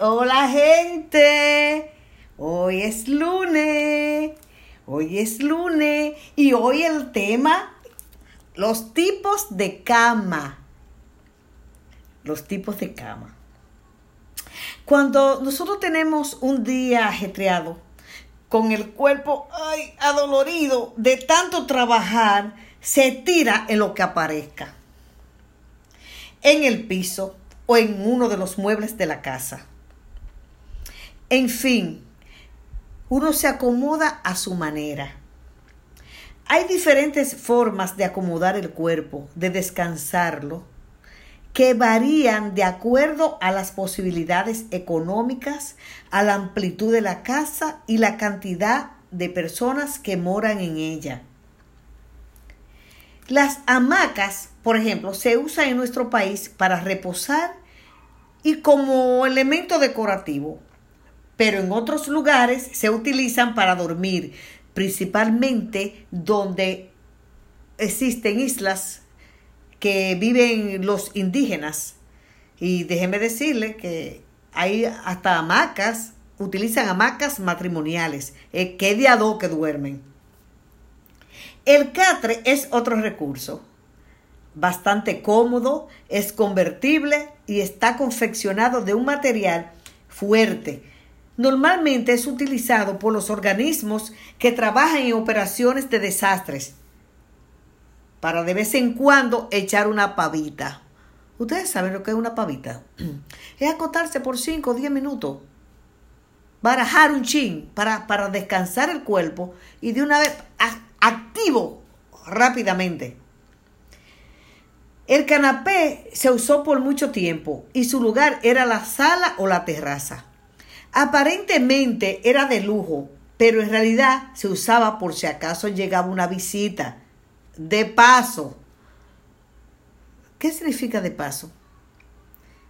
Hola gente, hoy es lunes, hoy es lunes. Y hoy el tema, los tipos de cama, los tipos de cama. Cuando nosotros tenemos un día ajetreado, con el cuerpo ay, adolorido de tanto trabajar, se tira en lo que aparezca, en el piso o en uno de los muebles de la casa. En fin, uno se acomoda a su manera. Hay diferentes formas de acomodar el cuerpo, de descansarlo, que varían de acuerdo a las posibilidades económicas, a la amplitud de la casa y la cantidad de personas que moran en ella. Las hamacas, por ejemplo, se usan en nuestro país para reposar y como elemento decorativo, pero en otros lugares se utilizan para dormir, principalmente donde existen islas que viven los indígenas. Y déjeme decirle que hay hasta hamacas, utilizan hamacas matrimoniales, eh, que de ado que duermen. El catre es otro recurso, bastante cómodo, es convertible y está confeccionado de un material fuerte. Normalmente es utilizado por los organismos que trabajan en operaciones de desastres para de vez en cuando echar una pavita. Ustedes saben lo que es una pavita. Es acotarse por 5 o 10 minutos, barajar un chin para, para descansar el cuerpo y de una vez activo rápidamente. El canapé se usó por mucho tiempo y su lugar era la sala o la terraza. Aparentemente era de lujo, pero en realidad se usaba por si acaso llegaba una visita. De paso. ¿Qué significa de paso?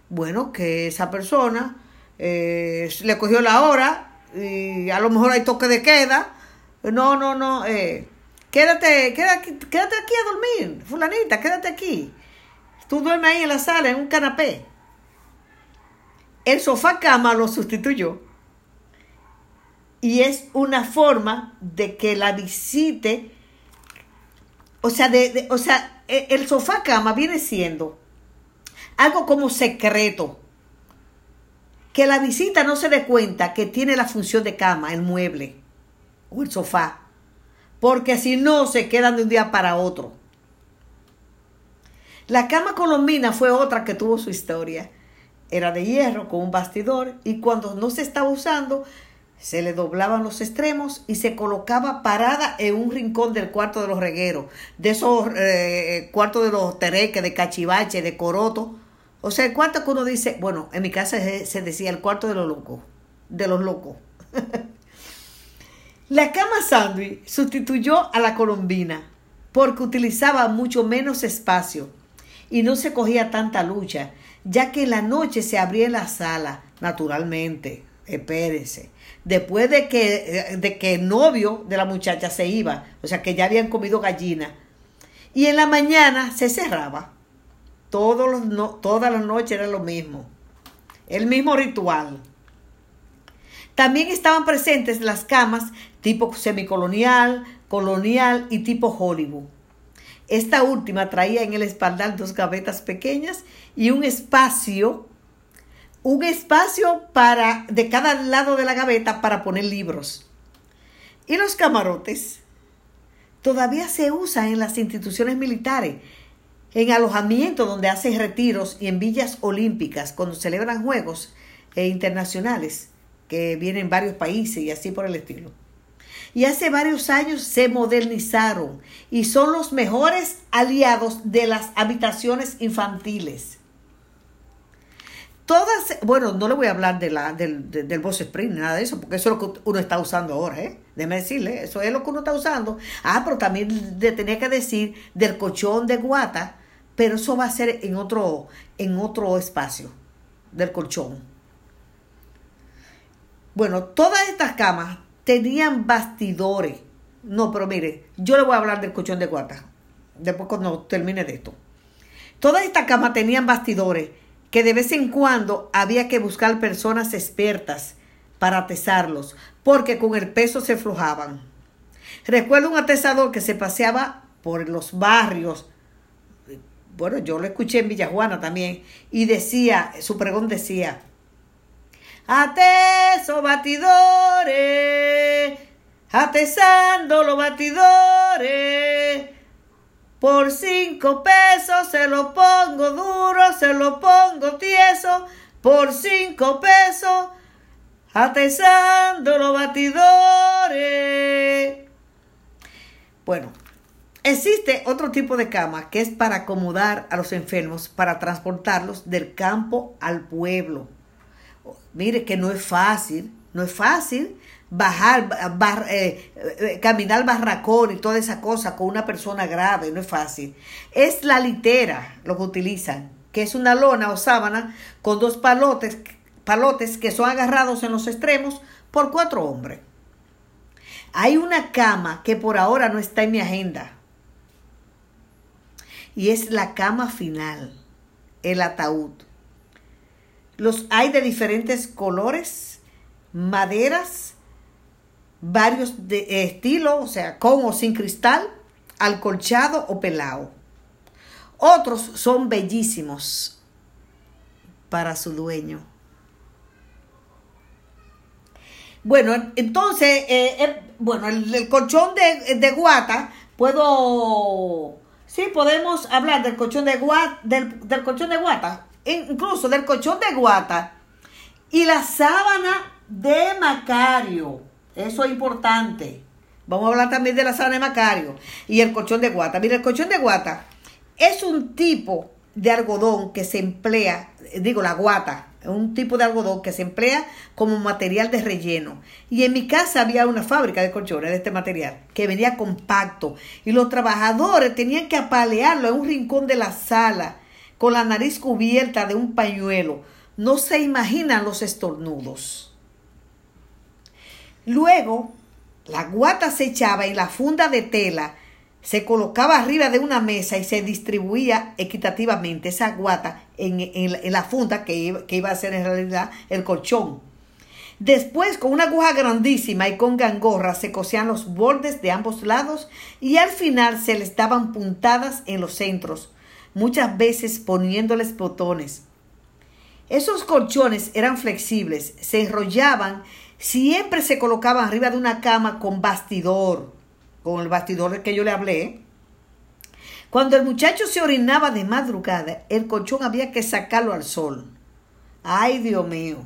Bueno, que esa persona eh, le cogió la hora y a lo mejor hay toque de queda. No, no, no. Eh, quédate, quédate, quédate aquí a dormir, fulanita, quédate aquí. Tú duermes ahí en la sala, en un canapé. El sofá cama lo sustituyó. Y es una forma de que la visite. O sea, de, o sea, e, el sofá cama viene siendo algo como secreto. Que la visita no se dé cuenta que tiene la función de cama, el mueble o el sofá. Porque si no, se quedan de un día para otro. La cama colombina fue otra que tuvo su historia. Era de hierro con un bastidor y cuando no se estaba usando se le doblaban los extremos y se colocaba parada en un rincón del cuarto de los regueros, de esos eh, cuartos de los tereques, de cachivache, de coroto. O sea, el cuarto que uno dice, bueno, en mi casa se decía el cuarto de los locos, de los locos. la cama sándwich sustituyó a la colombina porque utilizaba mucho menos espacio y no se cogía tanta lucha, ya que en la noche se abría la sala, naturalmente, espérese, después de que, eh, de que el novio de la muchacha se iba, o sea que ya habían comido gallina, y en la mañana se cerraba. Todos los no, todas las noches era lo mismo, el mismo ritual. También estaban presentes las camas tipo semicolonial, colonial y tipo Hollywood. Esta última traía en el espaldar dos gavetas pequeñas y un espacio, un espacio para, de cada lado de la gaveta para poner libros. Y los camarotes todavía se usan en las instituciones militares, en alojamientos donde hacen retiros y en villas olímpicas cuando celebran juegos eh, internacionales que vienen varios países y así por el estilo y hace varios años se modernizaron y son los mejores aliados de las habitaciones infantiles. Todas, bueno, no le voy a hablar de la, del, del, Boss Spring, nada de eso, porque eso es lo que uno está usando ahora, ¿eh? Déjeme decirle, eso es lo que uno está usando. Ah, pero también le tenía que decir del colchón de guata, pero eso va a ser en otro, en otro espacio del colchón. Bueno, todas estas camas tenían bastidores. No, pero mire, yo le voy a hablar del colchón de guata. Después cuando termine de esto. Todas estas camas tenían bastidores que de vez en cuando había que buscar personas expertas para atesarlos, porque con el peso se flojaban. Recuerdo un atesador que se paseaba por los barrios, bueno, yo lo escuché en Villajuana también, y decía, su pregón decía, Ateso batidores, atesando los batidores, por cinco pesos se lo pongo duro, se lo pongo tieso, por cinco pesos, atesando los batidores. Bueno, existe otro tipo de cama que es para acomodar a los enfermos, para transportarlos del campo al pueblo. Mire que no es fácil, no es fácil bajar, eh, eh, caminar barracón y toda esa cosa con una persona grave, no es fácil. Es la litera lo que utilizan, que es una lona o sábana con dos palotes, palotes que son agarrados en los extremos por cuatro hombres. Hay una cama que por ahora no está en mi agenda. Y es la cama final, el ataúd. Los hay de diferentes colores, maderas, varios de estilo, o sea, con o sin cristal, alcolchado o pelado. Otros son bellísimos para su dueño. Bueno, entonces, eh, eh, bueno, el, colchón de, guata, puedo, sí, podemos hablar del colchón de guata, del, del colchón de guata, incluso del colchón de guata y la sábana de Macario. Eso es importante. Vamos a hablar también de la sábana de Macario y el colchón de guata. Mira, el colchón de guata es un tipo de algodón que se emplea, digo, la guata, un tipo de algodón que se emplea como material de relleno. Y en mi casa había una fábrica de colchones de este material que venía compacto y los trabajadores tenían que apalearlo en un rincón de la sala con la nariz cubierta de un pañuelo. No se imaginan los estornudos. Luego, la guata se echaba y la funda de tela se colocaba arriba de una mesa y se distribuía equitativamente esa guata en, la funda que, que iba a ser en realidad el colchón. Después, con una aguja grandísima y con gangorra, se cosían los bordes de ambos lados y al final se les daban puntadas en los centros, muchas veces poniéndoles botones. Esos colchones eran flexibles, se enrollaban, siempre se colocaban arriba de una cama con bastidor con el bastidor que yo le hablé, cuando el muchacho se orinaba de madrugada, el colchón había que sacarlo al sol. Ay, Dios mío.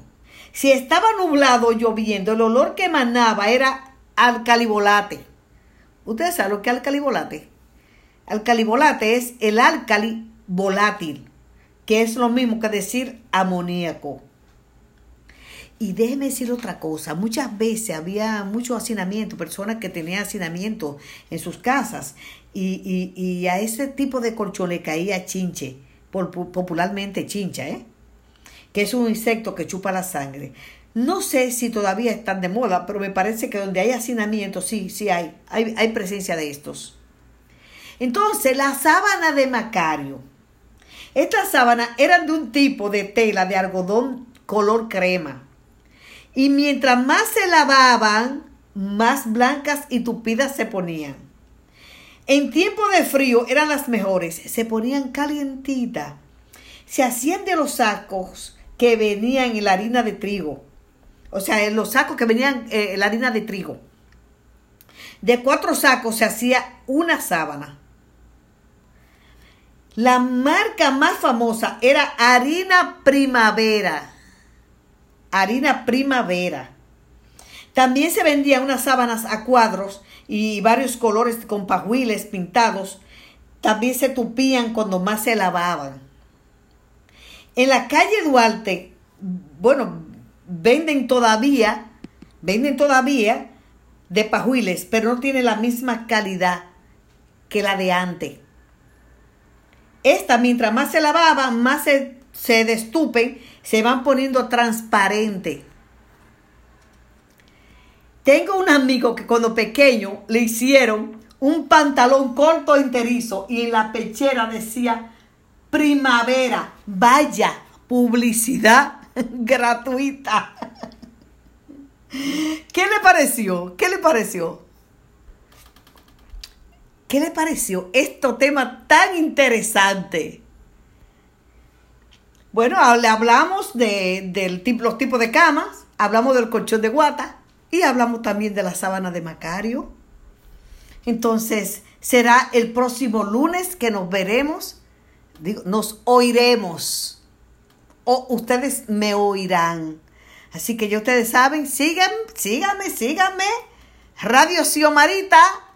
Si estaba nublado lloviendo, el olor que emanaba era alcalibolate. ¿Ustedes saben lo que es alcalibolate? Alcalibolate es el álcali volátil, que es lo mismo que decir amoníaco. Y déjeme decir otra cosa, muchas veces había mucho hacinamiento, personas que tenían hacinamiento en sus casas y, y, a ese tipo de colchón le caía chinche, popularmente chincha, ¿eh? que es un insecto que chupa la sangre. No sé si todavía están de moda, pero me parece que donde hay hacinamiento, sí, sí hay, hay, hay presencia de estos. Entonces, la sábana de Macario. Estas sábanas eran de un tipo de tela de algodón color crema y mientras más se lavaban, más blancas y tupidas se ponían. En tiempo de frío eran las mejores, se ponían calientitas. Se hacían de los sacos que venían en la harina de trigo. O sea, en los sacos que venían eh, en la harina de trigo. De cuatro sacos se hacía una sábana. La marca más famosa era harina primavera harina primavera. También se vendían unas sábanas a cuadros y varios colores con pajuiles pintados. También se tupían cuando más se lavaban. En la calle Duarte, bueno, venden todavía, venden todavía de pajuiles, pero no tiene la misma calidad que la de antes. Esta, mientras más se lavaban, más se, se destupen se van poniendo transparente. Tengo un amigo que cuando pequeño le hicieron un pantalón corto enterizo y en la pechera decía primavera. Vaya, publicidad gratuita. ¿Qué le pareció? ¿Qué le pareció? ¿Qué le pareció este tema tan interesante? Bueno, le hablamos de, los tipos de camas, hablamos del colchón de guata y hablamos también de la sábana de Macario. Entonces, será el próximo lunes que nos veremos, digo, nos oiremos o ustedes me oirán. Así que ya ustedes saben, sigan, síganme, síganme. Radio Xiomarita.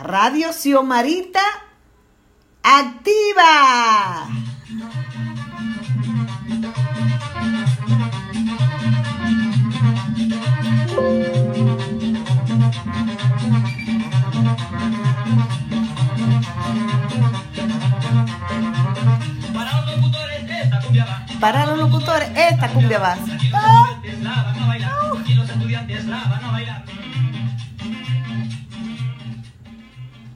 Radio Xiomarita activa. Para los locutores, esta cumbia va.